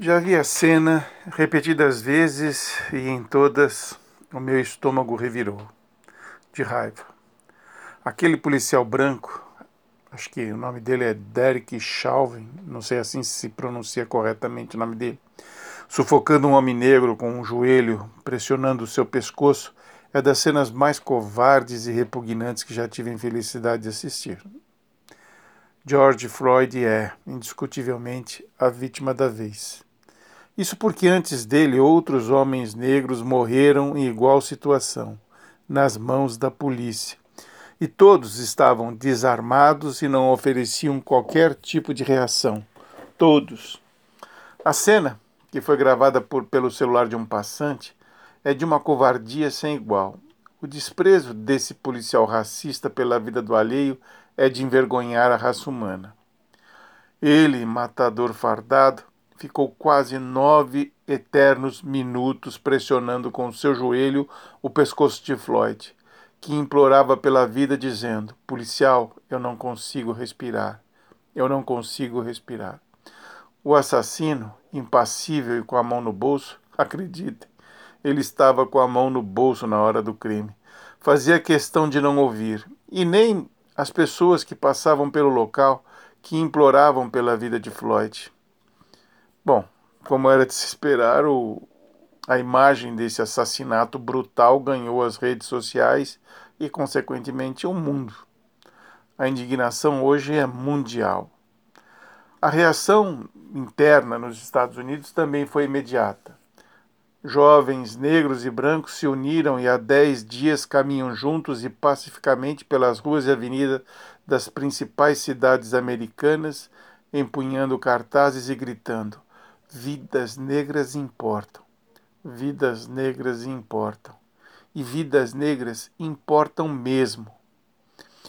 Já vi a cena repetidas vezes e em todas o meu estômago revirou de raiva. Aquele policial branco, acho que o nome dele é Derek Chauvin, não sei assim se pronuncia corretamente o nome dele, sufocando um homem negro com um joelho pressionando o seu pescoço, é das cenas mais covardes e repugnantes que já tive a infelicidade de assistir. George Floyd é, indiscutivelmente, a vítima da vez. Isso porque antes dele outros homens negros morreram em igual situação, nas mãos da polícia. E todos estavam desarmados e não ofereciam qualquer tipo de reação. Todos. A cena, que foi gravada por, pelo celular de um passante, é de uma covardia sem igual. O desprezo desse policial racista pela vida do alheio é de envergonhar a raça humana. Ele, matador fardado, ficou quase nove eternos minutos pressionando com seu joelho o pescoço de Floyd, que implorava pela vida, dizendo: Policial, eu não consigo respirar. Eu não consigo respirar. O assassino, impassível e com a mão no bolso, acreditem, ele estava com a mão no bolso na hora do crime. Fazia questão de não ouvir, e nem as pessoas que passavam pelo local que imploravam pela vida de Floyd. Bom, como era de se esperar, o, a imagem desse assassinato brutal ganhou as redes sociais e, consequentemente, o mundo. A indignação hoje é mundial. A reação interna nos Estados Unidos também foi imediata. Jovens negros e brancos se uniram e há dez dias caminham juntos e pacificamente pelas ruas e avenidas das principais cidades americanas, empunhando cartazes e gritando: Vidas negras importam. Vidas negras importam. E vidas negras importam mesmo.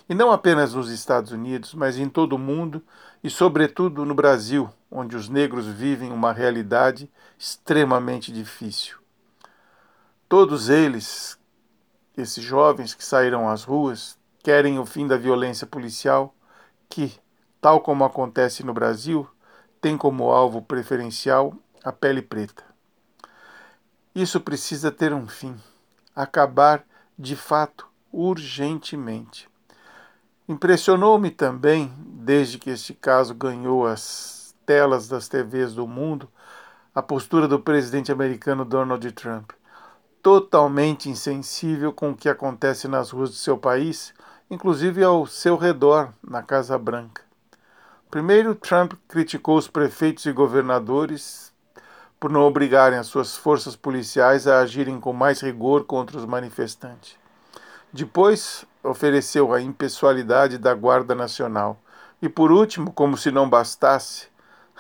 E não apenas nos Estados Unidos, mas em todo o mundo e, sobretudo, no Brasil, onde os negros vivem uma realidade extremamente difícil. Todos eles, esses jovens que saíram às ruas, querem o fim da violência policial, que, tal como acontece no Brasil, tem como alvo preferencial a pele preta. Isso precisa ter um fim, acabar de fato urgentemente. Impressionou-me também, desde que este caso ganhou as telas das TVs do mundo, a postura do presidente americano Donald Trump, totalmente insensível com o que acontece nas ruas do seu país, inclusive ao seu redor, na Casa Branca. Primeiro, Trump criticou os prefeitos e governadores por não obrigarem as suas forças policiais a agirem com mais rigor contra os manifestantes. Depois, ofereceu a impessoalidade da Guarda Nacional. E por último, como se não bastasse,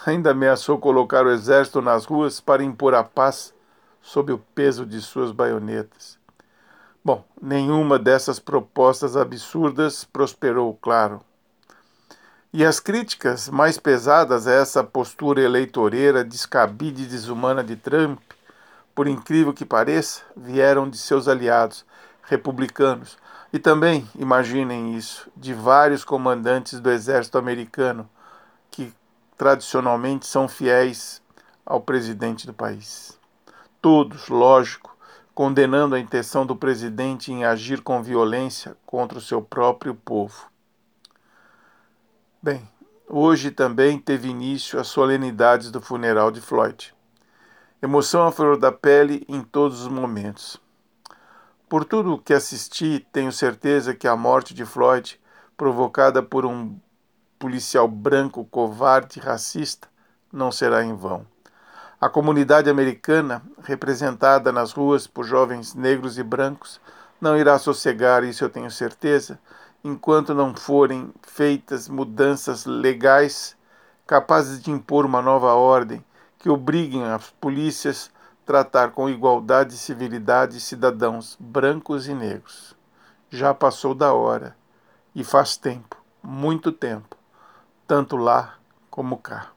ainda ameaçou colocar o exército nas ruas para impor a paz sob o peso de suas baionetas. Bom, nenhuma dessas propostas absurdas prosperou, claro. E as críticas mais pesadas a essa postura eleitoreira, descabida e desumana de Trump, por incrível que pareça, vieram de seus aliados republicanos, e também, imaginem isso, de vários comandantes do exército americano que tradicionalmente são fiéis ao presidente do país. Todos, lógico, condenando a intenção do presidente em agir com violência contra o seu próprio povo. Bem, hoje também teve início as solenidades do funeral de Floyd. Emoção à flor da pele em todos os momentos. Por tudo o que assisti, tenho certeza que a morte de Floyd, provocada por um policial branco covarde e racista, não será em vão. A comunidade americana, representada nas ruas por jovens negros e brancos, não irá sossegar, isso eu tenho certeza, enquanto não forem feitas mudanças legais capazes de impor uma nova ordem que obriguem as polícias tratar com igualdade e civilidade cidadãos brancos e negros. Já passou da hora, e faz tempo, muito tempo, tanto lá como cá.